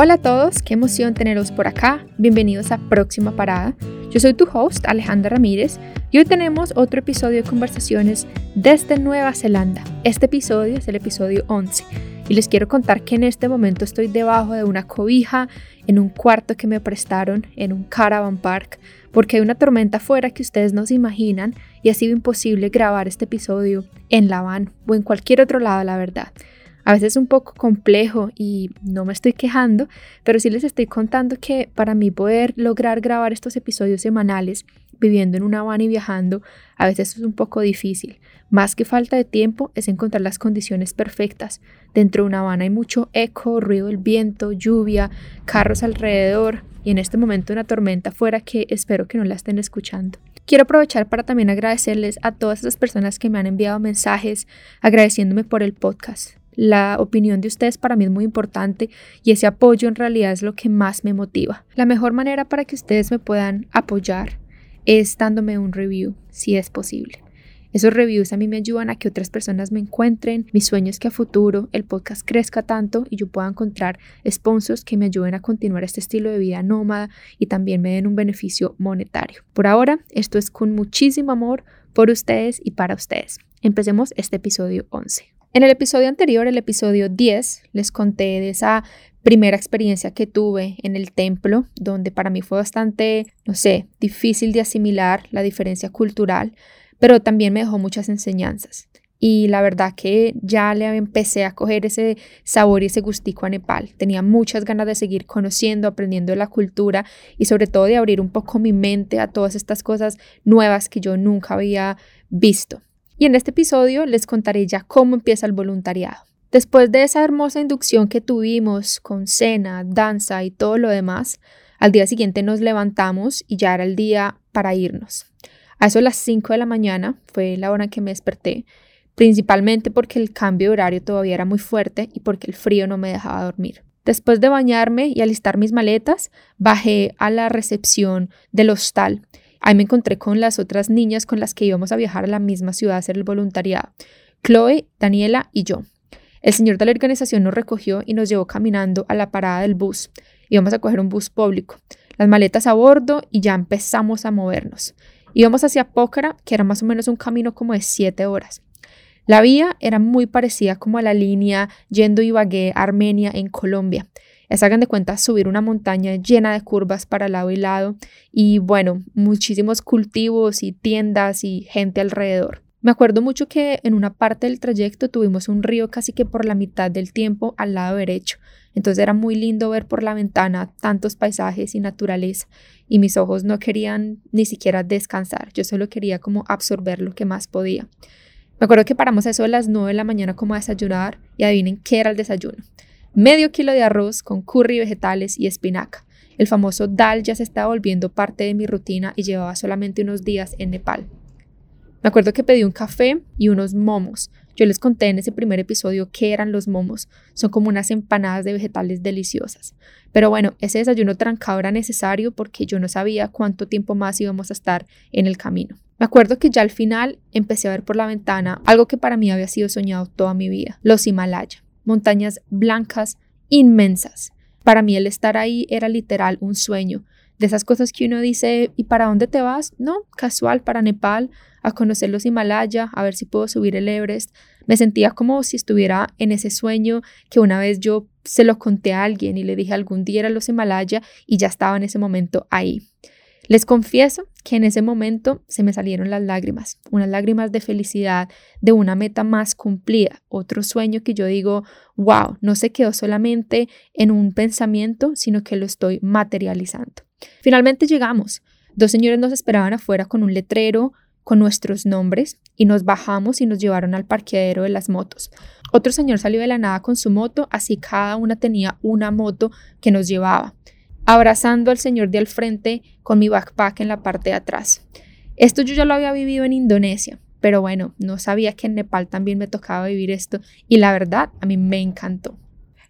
Hola a todos, qué emoción teneros por acá. Bienvenidos a Próxima Parada. Yo soy tu host, Alejandra Ramírez, y hoy tenemos otro episodio de conversaciones desde Nueva Zelanda. Este episodio es el episodio 11 y les quiero contar que en este momento estoy debajo de una cobija en un cuarto que me prestaron en un caravan park porque hay una tormenta afuera que ustedes no se imaginan y ha sido imposible grabar este episodio en La Van o en cualquier otro lado, la verdad. A veces es un poco complejo y no me estoy quejando, pero sí les estoy contando que para mí poder lograr grabar estos episodios semanales viviendo en una van y viajando, a veces es un poco difícil. Más que falta de tiempo es encontrar las condiciones perfectas. Dentro de una van hay mucho eco, ruido del viento, lluvia, carros alrededor y en este momento una tormenta afuera que espero que no la estén escuchando. Quiero aprovechar para también agradecerles a todas esas personas que me han enviado mensajes agradeciéndome por el podcast. La opinión de ustedes para mí es muy importante y ese apoyo en realidad es lo que más me motiva. La mejor manera para que ustedes me puedan apoyar es dándome un review, si es posible. Esos reviews a mí me ayudan a que otras personas me encuentren. Mi sueño es que a futuro el podcast crezca tanto y yo pueda encontrar sponsors que me ayuden a continuar este estilo de vida nómada y también me den un beneficio monetario. Por ahora, esto es con muchísimo amor por ustedes y para ustedes. Empecemos este episodio 11. En el episodio anterior, el episodio 10, les conté de esa primera experiencia que tuve en el templo, donde para mí fue bastante, no sé, difícil de asimilar la diferencia cultural, pero también me dejó muchas enseñanzas. Y la verdad que ya le empecé a coger ese sabor y ese gustico a Nepal. Tenía muchas ganas de seguir conociendo, aprendiendo la cultura y sobre todo de abrir un poco mi mente a todas estas cosas nuevas que yo nunca había visto. Y en este episodio les contaré ya cómo empieza el voluntariado. Después de esa hermosa inducción que tuvimos con cena, danza y todo lo demás, al día siguiente nos levantamos y ya era el día para irnos. A eso las 5 de la mañana fue la hora en que me desperté, principalmente porque el cambio de horario todavía era muy fuerte y porque el frío no me dejaba dormir. Después de bañarme y alistar mis maletas, bajé a la recepción del hostal Ahí me encontré con las otras niñas con las que íbamos a viajar a la misma ciudad a hacer el voluntariado, Chloe, Daniela y yo. El señor de la organización nos recogió y nos llevó caminando a la parada del bus. Íbamos a coger un bus público, las maletas a bordo y ya empezamos a movernos. Íbamos hacia Pócara, que era más o menos un camino como de siete horas. La vía era muy parecida como a la línea yendo Ibagué, Armenia, en Colombia. Es, hagan de cuenta, subir una montaña llena de curvas para lado y lado y bueno, muchísimos cultivos y tiendas y gente alrededor. Me acuerdo mucho que en una parte del trayecto tuvimos un río casi que por la mitad del tiempo al lado derecho. Entonces era muy lindo ver por la ventana tantos paisajes y naturaleza y mis ojos no querían ni siquiera descansar. Yo solo quería como absorber lo que más podía. Me acuerdo que paramos eso a las 9 de la mañana como a desayunar y adivinen qué era el desayuno medio kilo de arroz con curry, vegetales y espinaca. El famoso dal ya se estaba volviendo parte de mi rutina y llevaba solamente unos días en Nepal. Me acuerdo que pedí un café y unos momos. Yo les conté en ese primer episodio qué eran los momos. Son como unas empanadas de vegetales deliciosas. Pero bueno, ese desayuno trancado era necesario porque yo no sabía cuánto tiempo más íbamos a estar en el camino. Me acuerdo que ya al final empecé a ver por la ventana algo que para mí había sido soñado toda mi vida, los Himalaya montañas blancas inmensas. Para mí el estar ahí era literal un sueño. De esas cosas que uno dice, ¿y para dónde te vas? No, casual, para Nepal, a conocer los Himalaya, a ver si puedo subir el Everest. Me sentía como si estuviera en ese sueño que una vez yo se lo conté a alguien y le dije algún día era los Himalaya y ya estaba en ese momento ahí. Les confieso que en ese momento se me salieron las lágrimas, unas lágrimas de felicidad, de una meta más cumplida, otro sueño que yo digo, wow, no se quedó solamente en un pensamiento, sino que lo estoy materializando. Finalmente llegamos. Dos señores nos esperaban afuera con un letrero con nuestros nombres y nos bajamos y nos llevaron al parqueadero de las motos. Otro señor salió de la nada con su moto, así cada una tenía una moto que nos llevaba abrazando al señor de al frente con mi backpack en la parte de atrás. Esto yo ya lo había vivido en Indonesia, pero bueno, no sabía que en Nepal también me tocaba vivir esto y la verdad a mí me encantó.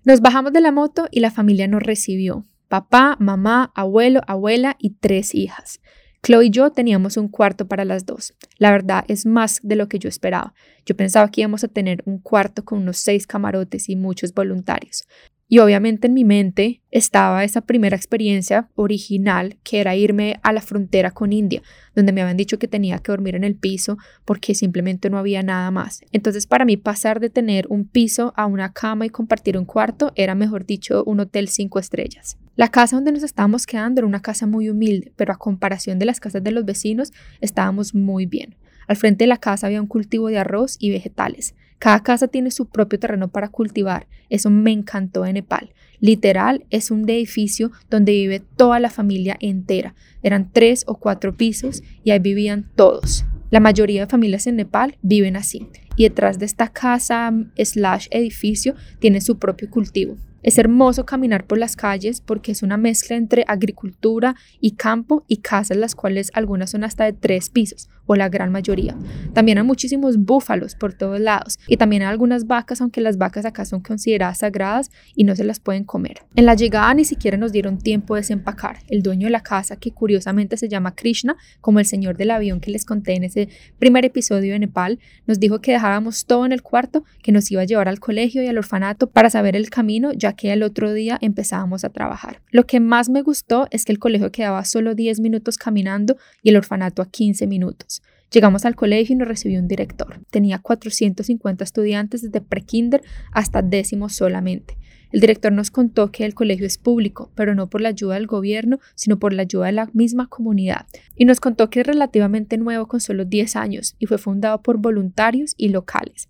Nos bajamos de la moto y la familia nos recibió. Papá, mamá, abuelo, abuela y tres hijas. Chloe y yo teníamos un cuarto para las dos. La verdad es más de lo que yo esperaba. Yo pensaba que íbamos a tener un cuarto con unos seis camarotes y muchos voluntarios. Y obviamente en mi mente estaba esa primera experiencia original que era irme a la frontera con India, donde me habían dicho que tenía que dormir en el piso porque simplemente no había nada más. Entonces para mí pasar de tener un piso a una cama y compartir un cuarto era mejor dicho un hotel cinco estrellas. La casa donde nos estábamos quedando era una casa muy humilde, pero a comparación de las casas de los vecinos estábamos muy bien. Al frente de la casa había un cultivo de arroz y vegetales. Cada casa tiene su propio terreno para cultivar. Eso me encantó de Nepal. Literal, es un edificio donde vive toda la familia entera. Eran tres o cuatro pisos y ahí vivían todos. La mayoría de familias en Nepal viven así. Y detrás de esta casa slash edificio tiene su propio cultivo. Es hermoso caminar por las calles porque es una mezcla entre agricultura y campo y casas las cuales algunas son hasta de tres pisos o la gran mayoría. También hay muchísimos búfalos por todos lados y también hay algunas vacas, aunque las vacas acá son consideradas sagradas y no se las pueden comer. En la llegada ni siquiera nos dieron tiempo de desempacar. El dueño de la casa, que curiosamente se llama Krishna, como el señor del avión que les conté en ese primer episodio de Nepal, nos dijo que dejáramos todo en el cuarto, que nos iba a llevar al colegio y al orfanato para saber el camino, ya que el otro día empezábamos a trabajar. Lo que más me gustó es que el colegio quedaba solo 10 minutos caminando y el orfanato a 15 minutos. Llegamos al colegio y nos recibió un director. Tenía 450 estudiantes desde prekinder hasta décimo solamente. El director nos contó que el colegio es público, pero no por la ayuda del gobierno, sino por la ayuda de la misma comunidad. Y nos contó que es relativamente nuevo con solo 10 años y fue fundado por voluntarios y locales.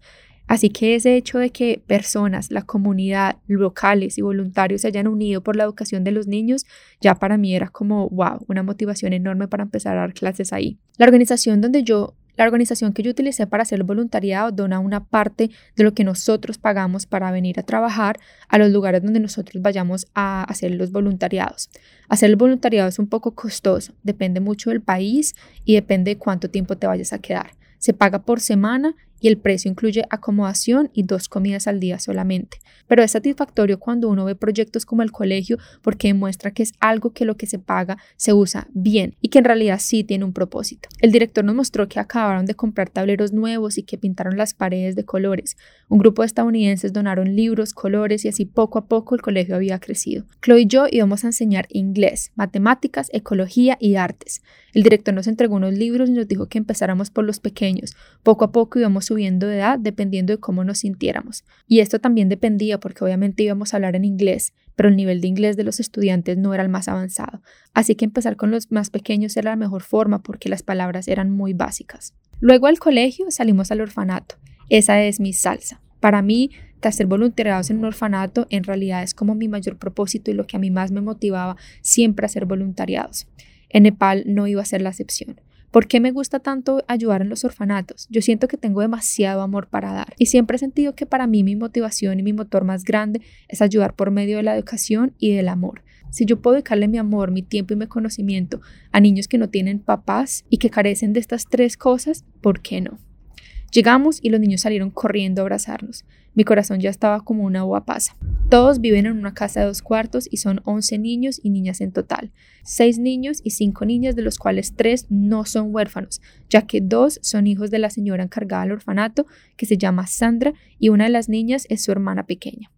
Así que ese hecho de que personas, la comunidad, locales y voluntarios se hayan unido por la educación de los niños, ya para mí era como, wow, una motivación enorme para empezar a dar clases ahí. La organización donde yo la organización que yo utilicé para hacer el voluntariado dona una parte de lo que nosotros pagamos para venir a trabajar a los lugares donde nosotros vayamos a hacer los voluntariados. Hacer el voluntariado es un poco costoso, depende mucho del país y depende de cuánto tiempo te vayas a quedar. Se paga por semana y el precio incluye acomodación y dos comidas al día solamente. Pero es satisfactorio cuando uno ve proyectos como el colegio porque demuestra que es algo que lo que se paga se usa bien y que en realidad sí tiene un propósito. El director nos mostró que acabaron de comprar tableros nuevos y que pintaron las paredes de colores. Un grupo de estadounidenses donaron libros, colores y así poco a poco el colegio había crecido. Chloe y yo íbamos a enseñar inglés, matemáticas, ecología y artes. El director nos entregó unos libros y nos dijo que empezáramos por los pequeños. Poco a poco íbamos subiendo de edad dependiendo de cómo nos sintiéramos. Y esto también dependía porque obviamente íbamos a hablar en inglés, pero el nivel de inglés de los estudiantes no era el más avanzado. Así que empezar con los más pequeños era la mejor forma porque las palabras eran muy básicas. Luego al colegio salimos al orfanato. Esa es mi salsa. Para mí, hacer voluntariados en un orfanato en realidad es como mi mayor propósito y lo que a mí más me motivaba siempre a hacer voluntariados. En Nepal no iba a ser la excepción. ¿Por qué me gusta tanto ayudar en los orfanatos? Yo siento que tengo demasiado amor para dar y siempre he sentido que para mí mi motivación y mi motor más grande es ayudar por medio de la educación y del amor. Si yo puedo dedicarle mi amor, mi tiempo y mi conocimiento a niños que no tienen papás y que carecen de estas tres cosas, ¿por qué no? Llegamos y los niños salieron corriendo a abrazarnos. Mi corazón ya estaba como una uva pasa. Todos viven en una casa de dos cuartos y son 11 niños y niñas en total. Seis niños y cinco niñas, de los cuales tres no son huérfanos, ya que dos son hijos de la señora encargada del orfanato, que se llama Sandra, y una de las niñas es su hermana pequeña.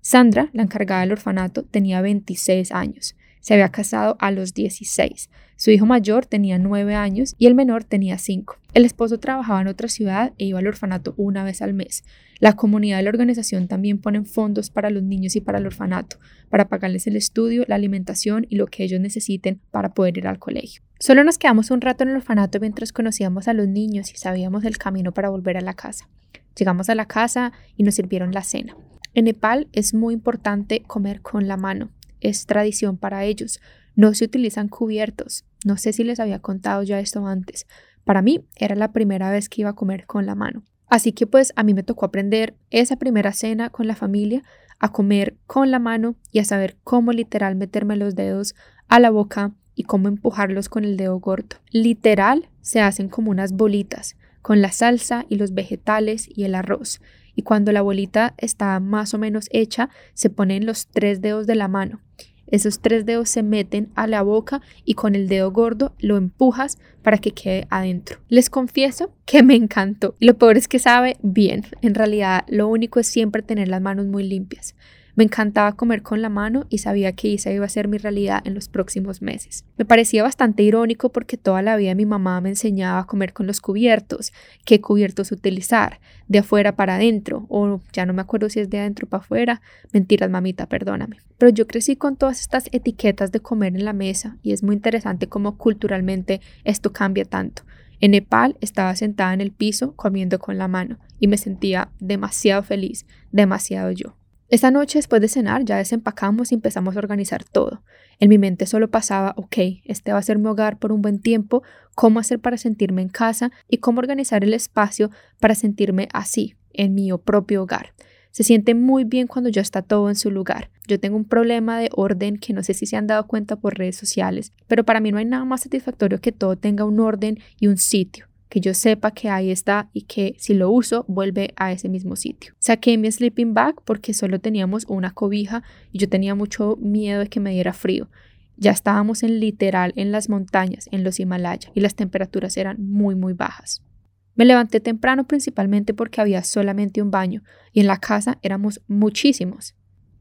Sandra, la encargada del orfanato, tenía 26 años. Se había casado a los 16. Su hijo mayor tenía 9 años y el menor tenía 5. El esposo trabajaba en otra ciudad e iba al orfanato una vez al mes. La comunidad de la organización también pone fondos para los niños y para el orfanato, para pagarles el estudio, la alimentación y lo que ellos necesiten para poder ir al colegio. Solo nos quedamos un rato en el orfanato mientras conocíamos a los niños y sabíamos el camino para volver a la casa. Llegamos a la casa y nos sirvieron la cena. En Nepal es muy importante comer con la mano es tradición para ellos. No se utilizan cubiertos. No sé si les había contado ya esto antes. Para mí era la primera vez que iba a comer con la mano. Así que pues a mí me tocó aprender esa primera cena con la familia, a comer con la mano y a saber cómo literal meterme los dedos a la boca y cómo empujarlos con el dedo gordo. Literal se hacen como unas bolitas con la salsa y los vegetales y el arroz y cuando la bolita está más o menos hecha, se ponen los tres dedos de la mano. Esos tres dedos se meten a la boca y con el dedo gordo lo empujas para que quede adentro. Les confieso que me encantó. Lo peor es que sabe bien. En realidad, lo único es siempre tener las manos muy limpias. Me encantaba comer con la mano y sabía que esa iba a ser mi realidad en los próximos meses. Me parecía bastante irónico porque toda la vida mi mamá me enseñaba a comer con los cubiertos, qué cubiertos utilizar, de afuera para adentro, o ya no me acuerdo si es de adentro para afuera. Mentiras, mamita, perdóname. Pero yo crecí con todas estas etiquetas de comer en la mesa y es muy interesante cómo culturalmente esto cambia tanto. En Nepal estaba sentada en el piso comiendo con la mano y me sentía demasiado feliz, demasiado yo. Esa noche después de cenar ya desempacamos y empezamos a organizar todo. En mi mente solo pasaba, ok, este va a ser mi hogar por un buen tiempo, cómo hacer para sentirme en casa y cómo organizar el espacio para sentirme así, en mi propio hogar. Se siente muy bien cuando ya está todo en su lugar. Yo tengo un problema de orden que no sé si se han dado cuenta por redes sociales, pero para mí no hay nada más satisfactorio que todo tenga un orden y un sitio que yo sepa que ahí está y que si lo uso vuelve a ese mismo sitio. Saqué mi sleeping bag porque solo teníamos una cobija y yo tenía mucho miedo de que me diera frío. Ya estábamos en literal en las montañas, en los Himalayas, y las temperaturas eran muy muy bajas. Me levanté temprano principalmente porque había solamente un baño y en la casa éramos muchísimos.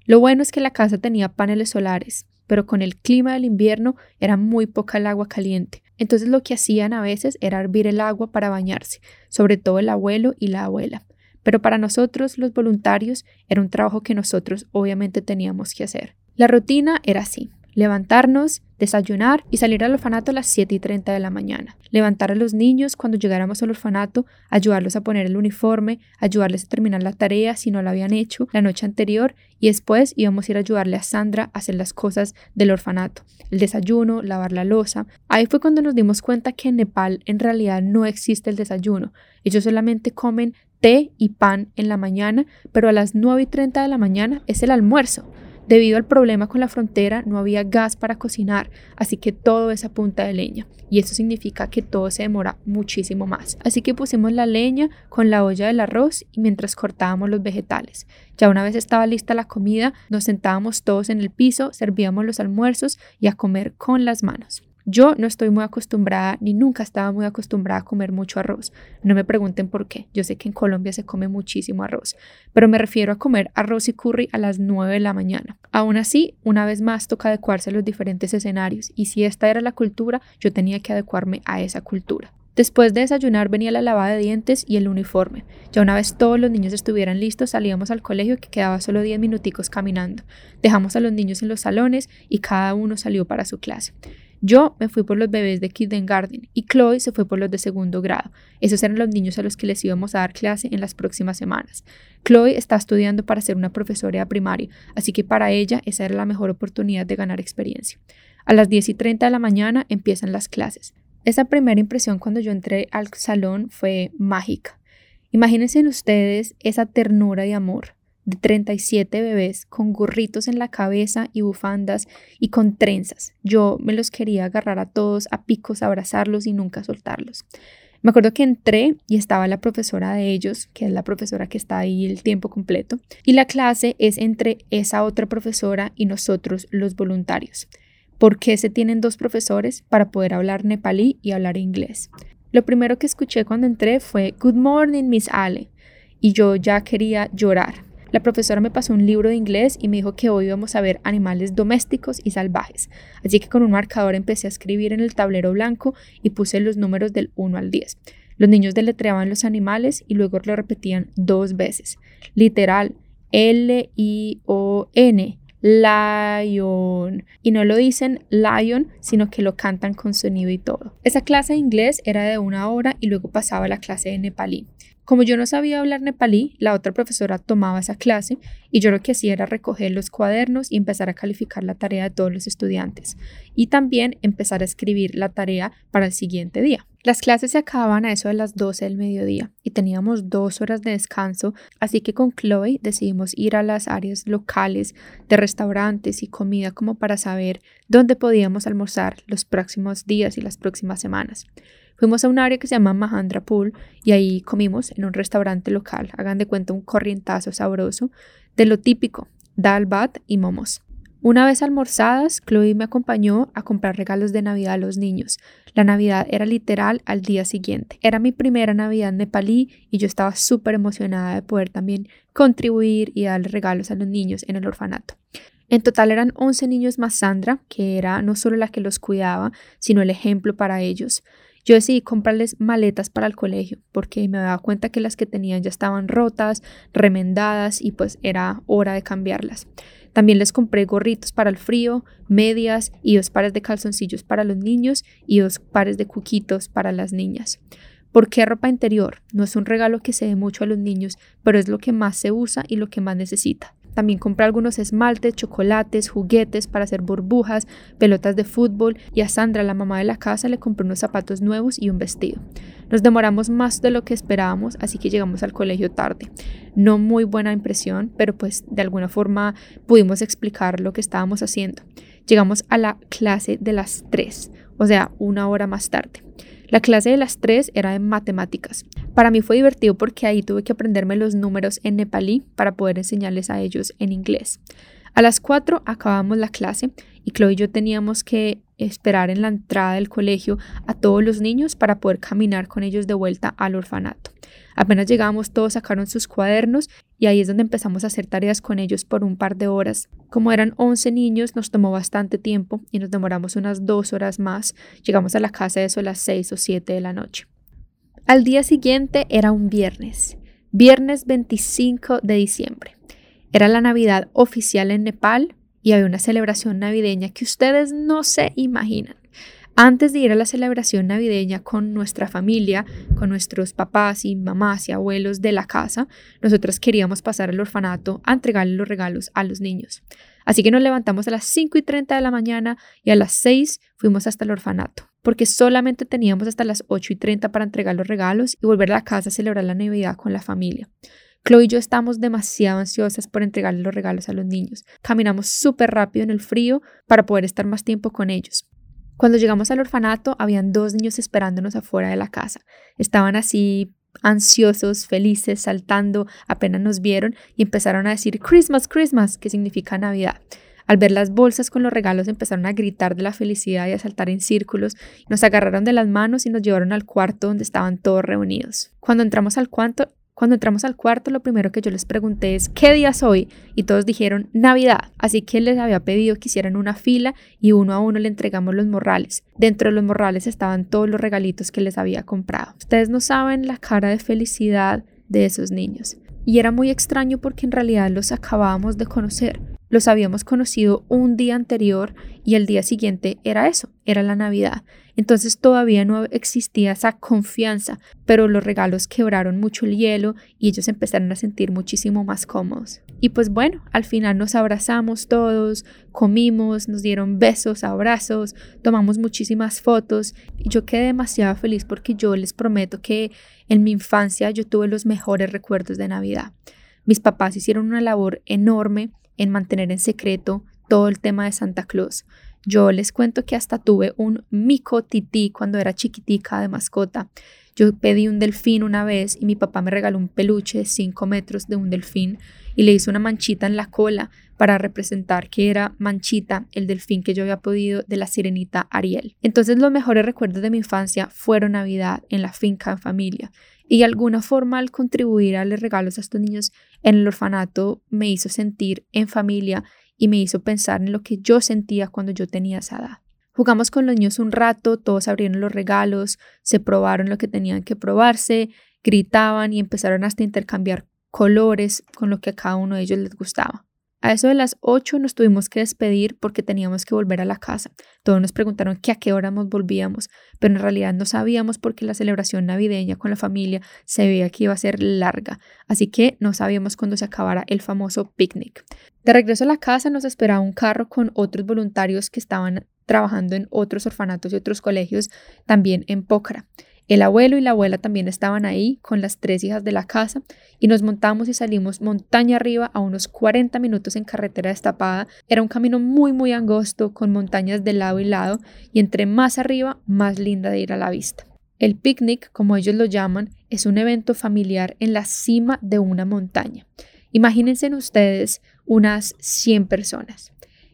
Lo bueno es que la casa tenía paneles solares, pero con el clima del invierno era muy poca el agua caliente, entonces lo que hacían a veces era hervir el agua para bañarse, sobre todo el abuelo y la abuela. Pero para nosotros, los voluntarios, era un trabajo que nosotros obviamente teníamos que hacer. La rutina era así levantarnos, desayunar y salir al orfanato a las 7 y 30 de la mañana. Levantar a los niños cuando llegáramos al orfanato, ayudarlos a poner el uniforme, ayudarles a terminar la tarea si no la habían hecho la noche anterior y después íbamos a ir a ayudarle a Sandra a hacer las cosas del orfanato, el desayuno, lavar la losa. Ahí fue cuando nos dimos cuenta que en Nepal en realidad no existe el desayuno. Ellos solamente comen té y pan en la mañana, pero a las 9 y 30 de la mañana es el almuerzo. Debido al problema con la frontera no había gas para cocinar, así que todo es a punta de leña y eso significa que todo se demora muchísimo más. Así que pusimos la leña con la olla del arroz y mientras cortábamos los vegetales. Ya una vez estaba lista la comida, nos sentábamos todos en el piso, servíamos los almuerzos y a comer con las manos. Yo no estoy muy acostumbrada, ni nunca estaba muy acostumbrada a comer mucho arroz. No me pregunten por qué. Yo sé que en Colombia se come muchísimo arroz, pero me refiero a comer arroz y curry a las 9 de la mañana. Aún así, una vez más toca adecuarse a los diferentes escenarios, y si esta era la cultura, yo tenía que adecuarme a esa cultura. Después de desayunar venía la lavada de dientes y el uniforme. Ya una vez todos los niños estuvieran listos, salíamos al colegio que quedaba solo 10 minuticos caminando. Dejamos a los niños en los salones y cada uno salió para su clase. Yo me fui por los bebés de kindergarten y Chloe se fue por los de segundo grado. Esos eran los niños a los que les íbamos a dar clase en las próximas semanas. Chloe está estudiando para ser una profesora de primaria, así que para ella esa era la mejor oportunidad de ganar experiencia. A las 10 y 30 de la mañana empiezan las clases. Esa primera impresión cuando yo entré al salón fue mágica. Imagínense ustedes esa ternura y amor de 37 bebés con gorritos en la cabeza y bufandas y con trenzas. Yo me los quería agarrar a todos a picos, abrazarlos y nunca soltarlos. Me acuerdo que entré y estaba la profesora de ellos, que es la profesora que está ahí el tiempo completo, y la clase es entre esa otra profesora y nosotros los voluntarios. ¿Por qué se tienen dos profesores? Para poder hablar nepalí y hablar inglés. Lo primero que escuché cuando entré fue Good morning, Miss Ale, y yo ya quería llorar. La profesora me pasó un libro de inglés y me dijo que hoy íbamos a ver animales domésticos y salvajes, así que con un marcador empecé a escribir en el tablero blanco y puse los números del 1 al 10. Los niños deletreaban los animales y luego lo repetían dos veces. Literal, L-I-O-N, lion. Y no lo dicen lion, sino que lo cantan con sonido y todo. Esa clase de inglés era de una hora y luego pasaba a la clase de nepalí. Como yo no sabía hablar nepalí, la otra profesora tomaba esa clase y yo lo que hacía era recoger los cuadernos y empezar a calificar la tarea de todos los estudiantes y también empezar a escribir la tarea para el siguiente día. Las clases se acababan a eso de las 12 del mediodía y teníamos dos horas de descanso, así que con Chloe decidimos ir a las áreas locales de restaurantes y comida como para saber dónde podíamos almorzar los próximos días y las próximas semanas. Fuimos a un área que se llama Mahandra Pool y ahí comimos en un restaurante local, hagan de cuenta un corrientazo sabroso, de lo típico, dal bat y momos. Una vez almorzadas, Chloe me acompañó a comprar regalos de Navidad a los niños. La Navidad era literal al día siguiente. Era mi primera Navidad nepalí y yo estaba súper emocionada de poder también contribuir y darle regalos a los niños en el orfanato. En total eran 11 niños más Sandra, que era no solo la que los cuidaba, sino el ejemplo para ellos. Yo decidí comprarles maletas para el colegio porque me daba cuenta que las que tenían ya estaban rotas, remendadas y pues era hora de cambiarlas. También les compré gorritos para el frío, medias y dos pares de calzoncillos para los niños y dos pares de cuquitos para las niñas. ¿Por qué ropa interior? No es un regalo que se dé mucho a los niños, pero es lo que más se usa y lo que más necesita. También compré algunos esmaltes, chocolates, juguetes para hacer burbujas, pelotas de fútbol y a Sandra, la mamá de la casa, le compré unos zapatos nuevos y un vestido. Nos demoramos más de lo que esperábamos, así que llegamos al colegio tarde. No muy buena impresión, pero pues de alguna forma pudimos explicar lo que estábamos haciendo. Llegamos a la clase de las 3, o sea, una hora más tarde. La clase de las 3 era de matemáticas. Para mí fue divertido porque ahí tuve que aprenderme los números en nepalí para poder enseñarles a ellos en inglés. A las 4 acabamos la clase y Chloe y yo teníamos que esperar en la entrada del colegio a todos los niños para poder caminar con ellos de vuelta al orfanato. Apenas llegamos, todos sacaron sus cuadernos y ahí es donde empezamos a hacer tareas con ellos por un par de horas. Como eran 11 niños, nos tomó bastante tiempo y nos demoramos unas dos horas más. Llegamos a la casa de eso a las 6 o 7 de la noche. Al día siguiente era un viernes, viernes 25 de diciembre. Era la Navidad oficial en Nepal y había una celebración navideña que ustedes no se imaginan. Antes de ir a la celebración navideña con nuestra familia, con nuestros papás y mamás y abuelos de la casa, nosotros queríamos pasar al orfanato a entregarle los regalos a los niños. Así que nos levantamos a las 5 y 30 de la mañana y a las 6 fuimos hasta el orfanato, porque solamente teníamos hasta las 8 y 30 para entregar los regalos y volver a la casa a celebrar la Navidad con la familia. Chloe y yo estamos demasiado ansiosas por entregarle los regalos a los niños. Caminamos súper rápido en el frío para poder estar más tiempo con ellos. Cuando llegamos al orfanato, habían dos niños esperándonos afuera de la casa. Estaban así ansiosos, felices, saltando, apenas nos vieron y empezaron a decir Christmas, Christmas, que significa Navidad. Al ver las bolsas con los regalos empezaron a gritar de la felicidad y a saltar en círculos. Nos agarraron de las manos y nos llevaron al cuarto donde estaban todos reunidos. Cuando entramos al cuarto, cuando entramos al cuarto, lo primero que yo les pregunté es ¿qué día es hoy? Y todos dijeron Navidad. Así que les había pedido que hicieran una fila y uno a uno le entregamos los morrales. Dentro de los morrales estaban todos los regalitos que les había comprado. Ustedes no saben la cara de felicidad de esos niños. Y era muy extraño porque en realidad los acabábamos de conocer. Los habíamos conocido un día anterior y el día siguiente era eso, era la Navidad. Entonces todavía no existía esa confianza, pero los regalos quebraron mucho el hielo y ellos empezaron a sentir muchísimo más cómodos. Y pues bueno, al final nos abrazamos todos, comimos, nos dieron besos, abrazos, tomamos muchísimas fotos y yo quedé demasiado feliz porque yo les prometo que en mi infancia yo tuve los mejores recuerdos de Navidad. Mis papás hicieron una labor enorme en mantener en secreto todo el tema de Santa Claus. Yo les cuento que hasta tuve un mico tití cuando era chiquitica de mascota. Yo pedí un delfín una vez y mi papá me regaló un peluche de 5 metros de un delfín y le hizo una manchita en la cola para representar que era Manchita, el delfín que yo había podido de la sirenita Ariel. Entonces los mejores recuerdos de mi infancia fueron Navidad en la finca en familia y de alguna forma al contribuir a darle regalos a estos niños en el orfanato me hizo sentir en familia y me hizo pensar en lo que yo sentía cuando yo tenía esa edad. Jugamos con los niños un rato, todos abrieron los regalos, se probaron lo que tenían que probarse, gritaban y empezaron hasta a intercambiar colores con lo que a cada uno de ellos les gustaba. A eso de las 8 nos tuvimos que despedir porque teníamos que volver a la casa. Todos nos preguntaron que a qué hora nos volvíamos, pero en realidad no sabíamos porque la celebración navideña con la familia se veía que iba a ser larga, así que no sabíamos cuándo se acabara el famoso picnic. De regreso a la casa nos esperaba un carro con otros voluntarios que estaban trabajando en otros orfanatos y otros colegios, también en Pócara. El abuelo y la abuela también estaban ahí con las tres hijas de la casa y nos montamos y salimos montaña arriba a unos 40 minutos en carretera destapada. Era un camino muy muy angosto con montañas de lado y lado y entre más arriba más linda de ir a la vista. El picnic, como ellos lo llaman, es un evento familiar en la cima de una montaña. Imagínense ustedes unas 100 personas.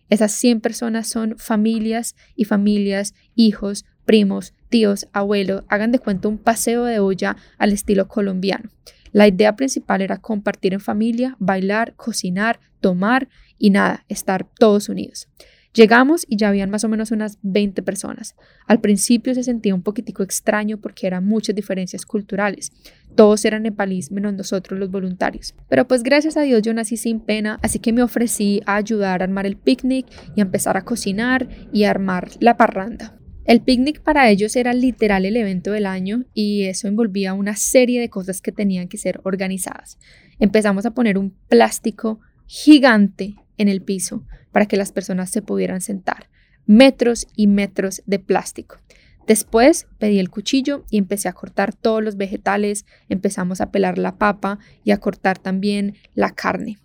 Esas 100 personas son familias y familias, hijos, primos, tíos, abuelos. Hagan de cuenta un paseo de olla al estilo colombiano. La idea principal era compartir en familia, bailar, cocinar, tomar y nada, estar todos unidos. Llegamos y ya habían más o menos unas 20 personas. Al principio se sentía un poquitico extraño porque eran muchas diferencias culturales. Todos eran nepalíes menos nosotros los voluntarios. Pero pues gracias a Dios yo nací sin pena, así que me ofrecí a ayudar a armar el picnic y a empezar a cocinar y a armar la parranda. El picnic para ellos era literal el evento del año y eso envolvía una serie de cosas que tenían que ser organizadas. Empezamos a poner un plástico gigante en el piso para que las personas se pudieran sentar. Metros y metros de plástico. Después pedí el cuchillo y empecé a cortar todos los vegetales, empezamos a pelar la papa y a cortar también la carne.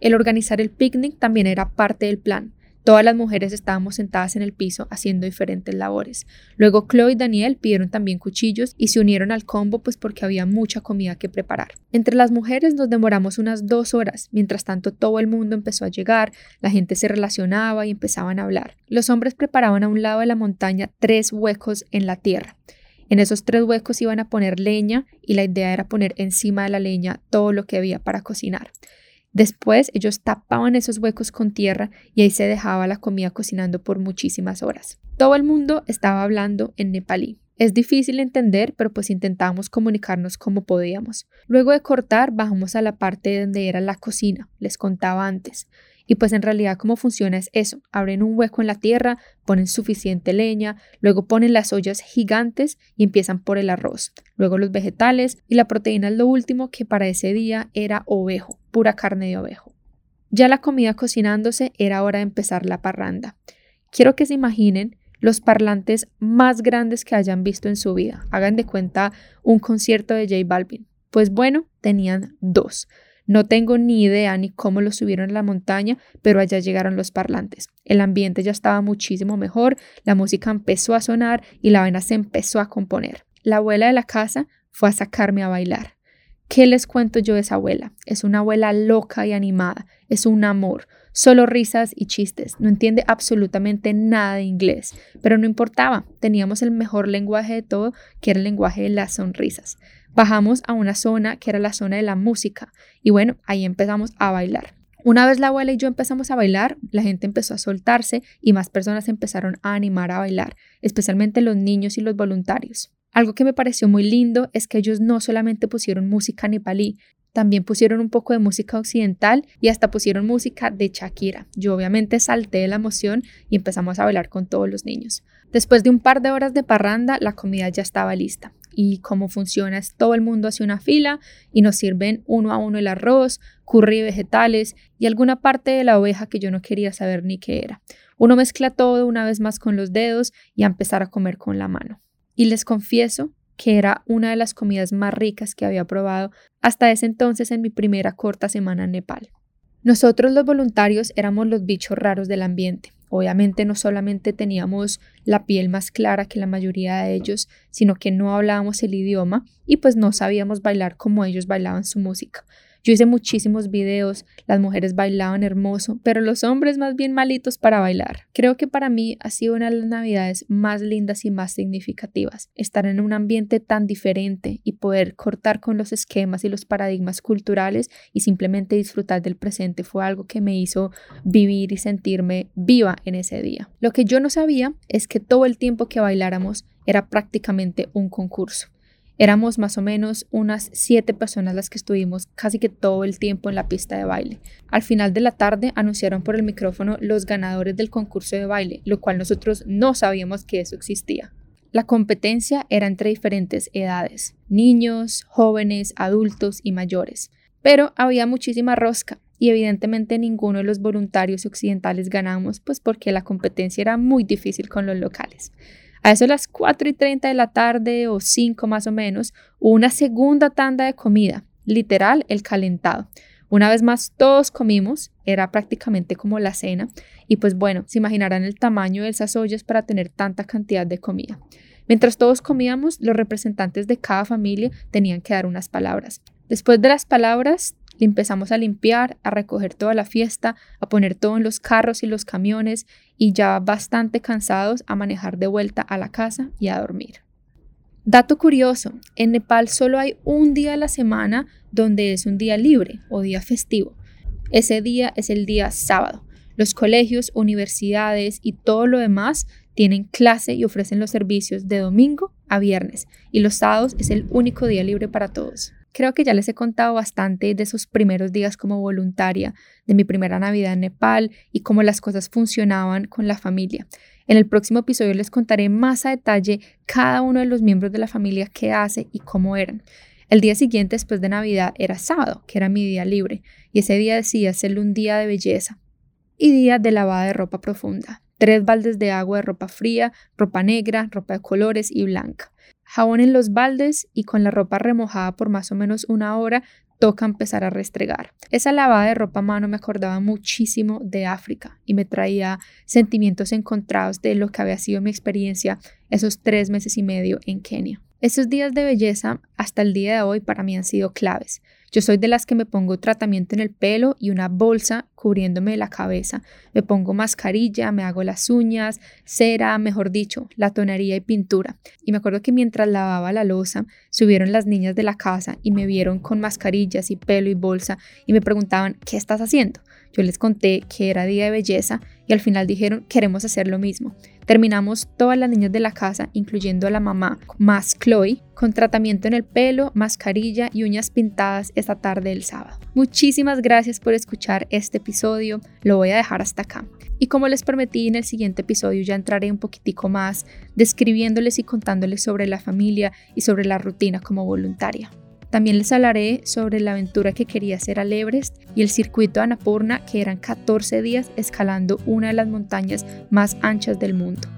El organizar el picnic también era parte del plan. Todas las mujeres estábamos sentadas en el piso haciendo diferentes labores. Luego Chloe y Daniel pidieron también cuchillos y se unieron al combo pues porque había mucha comida que preparar. Entre las mujeres nos demoramos unas dos horas. Mientras tanto todo el mundo empezó a llegar, la gente se relacionaba y empezaban a hablar. Los hombres preparaban a un lado de la montaña tres huecos en la tierra. En esos tres huecos iban a poner leña y la idea era poner encima de la leña todo lo que había para cocinar. Después ellos tapaban esos huecos con tierra y ahí se dejaba la comida cocinando por muchísimas horas. Todo el mundo estaba hablando en nepalí. Es difícil entender, pero pues intentábamos comunicarnos como podíamos. Luego de cortar, bajamos a la parte donde era la cocina, les contaba antes. Y pues en realidad cómo funciona es eso. Abren un hueco en la tierra, ponen suficiente leña, luego ponen las ollas gigantes y empiezan por el arroz, luego los vegetales y la proteína es lo último que para ese día era ovejo, pura carne de ovejo. Ya la comida cocinándose era hora de empezar la parranda. Quiero que se imaginen los parlantes más grandes que hayan visto en su vida. Hagan de cuenta un concierto de J Balvin. Pues bueno, tenían dos. No tengo ni idea ni cómo lo subieron a la montaña, pero allá llegaron los parlantes. El ambiente ya estaba muchísimo mejor, la música empezó a sonar y la vaina se empezó a componer. La abuela de la casa fue a sacarme a bailar. ¿Qué les cuento yo de esa abuela? Es una abuela loca y animada, es un amor, solo risas y chistes, no entiende absolutamente nada de inglés, pero no importaba, teníamos el mejor lenguaje de todo, que era el lenguaje de las sonrisas. Bajamos a una zona que era la zona de la música y bueno, ahí empezamos a bailar. Una vez la abuela y yo empezamos a bailar, la gente empezó a soltarse y más personas empezaron a animar a bailar, especialmente los niños y los voluntarios. Algo que me pareció muy lindo es que ellos no solamente pusieron música nepalí, también pusieron un poco de música occidental y hasta pusieron música de Shakira. Yo obviamente salté de la emoción y empezamos a bailar con todos los niños. Después de un par de horas de parranda, la comida ya estaba lista y cómo funciona es todo el mundo hace una fila y nos sirven uno a uno el arroz, curry, vegetales y alguna parte de la oveja que yo no quería saber ni qué era. Uno mezcla todo una vez más con los dedos y a empezar a comer con la mano. Y les confieso que era una de las comidas más ricas que había probado hasta ese entonces en mi primera corta semana en Nepal. Nosotros los voluntarios éramos los bichos raros del ambiente. Obviamente no solamente teníamos la piel más clara que la mayoría de ellos, sino que no hablábamos el idioma y pues no sabíamos bailar como ellos bailaban su música. Yo hice muchísimos videos, las mujeres bailaban hermoso, pero los hombres más bien malitos para bailar. Creo que para mí ha sido una de las navidades más lindas y más significativas. Estar en un ambiente tan diferente y poder cortar con los esquemas y los paradigmas culturales y simplemente disfrutar del presente fue algo que me hizo vivir y sentirme viva en ese día. Lo que yo no sabía es que todo el tiempo que bailáramos era prácticamente un concurso. Éramos más o menos unas siete personas las que estuvimos casi que todo el tiempo en la pista de baile. Al final de la tarde anunciaron por el micrófono los ganadores del concurso de baile, lo cual nosotros no sabíamos que eso existía. La competencia era entre diferentes edades, niños, jóvenes, adultos y mayores. Pero había muchísima rosca y evidentemente ninguno de los voluntarios occidentales ganamos, pues porque la competencia era muy difícil con los locales. A eso las 4 y 30 de la tarde o 5 más o menos, una segunda tanda de comida, literal el calentado. Una vez más todos comimos, era prácticamente como la cena, y pues bueno, se imaginarán el tamaño de esas ollas para tener tanta cantidad de comida. Mientras todos comíamos, los representantes de cada familia tenían que dar unas palabras. Después de las palabras, le empezamos a limpiar, a recoger toda la fiesta, a poner todo en los carros y los camiones y ya bastante cansados a manejar de vuelta a la casa y a dormir. Dato curioso, en Nepal solo hay un día a la semana donde es un día libre o día festivo. Ese día es el día sábado. Los colegios, universidades y todo lo demás tienen clase y ofrecen los servicios de domingo a viernes y los sábados es el único día libre para todos. Creo que ya les he contado bastante de esos primeros días como voluntaria, de mi primera Navidad en Nepal y cómo las cosas funcionaban con la familia. En el próximo episodio les contaré más a detalle cada uno de los miembros de la familia qué hace y cómo eran. El día siguiente después de Navidad era sábado, que era mi día libre, y ese día decidí hacerle un día de belleza y día de lavada de ropa profunda. Tres baldes de agua de ropa fría, ropa negra, ropa de colores y blanca jabón en los baldes y con la ropa remojada por más o menos una hora toca empezar a restregar. Esa lavada de ropa a mano me acordaba muchísimo de África y me traía sentimientos encontrados de lo que había sido mi experiencia esos tres meses y medio en Kenia. Esos días de belleza hasta el día de hoy para mí han sido claves. Yo soy de las que me pongo tratamiento en el pelo y una bolsa cubriéndome la cabeza. Me pongo mascarilla, me hago las uñas, cera, mejor dicho, la tonería y pintura. Y me acuerdo que mientras lavaba la losa, subieron las niñas de la casa y me vieron con mascarillas y pelo y bolsa y me preguntaban, ¿qué estás haciendo? Yo les conté que era día de belleza y al final dijeron, queremos hacer lo mismo. Terminamos todas las niñas de la casa, incluyendo a la mamá, más Chloe, con tratamiento en el pelo, mascarilla y uñas pintadas esta tarde del sábado. Muchísimas gracias por escuchar este episodio, lo voy a dejar hasta acá. Y como les prometí en el siguiente episodio ya entraré un poquitico más describiéndoles y contándoles sobre la familia y sobre la rutina como voluntaria. También les hablaré sobre la aventura que quería hacer al Everest y el circuito Annapurna, que eran 14 días escalando una de las montañas más anchas del mundo.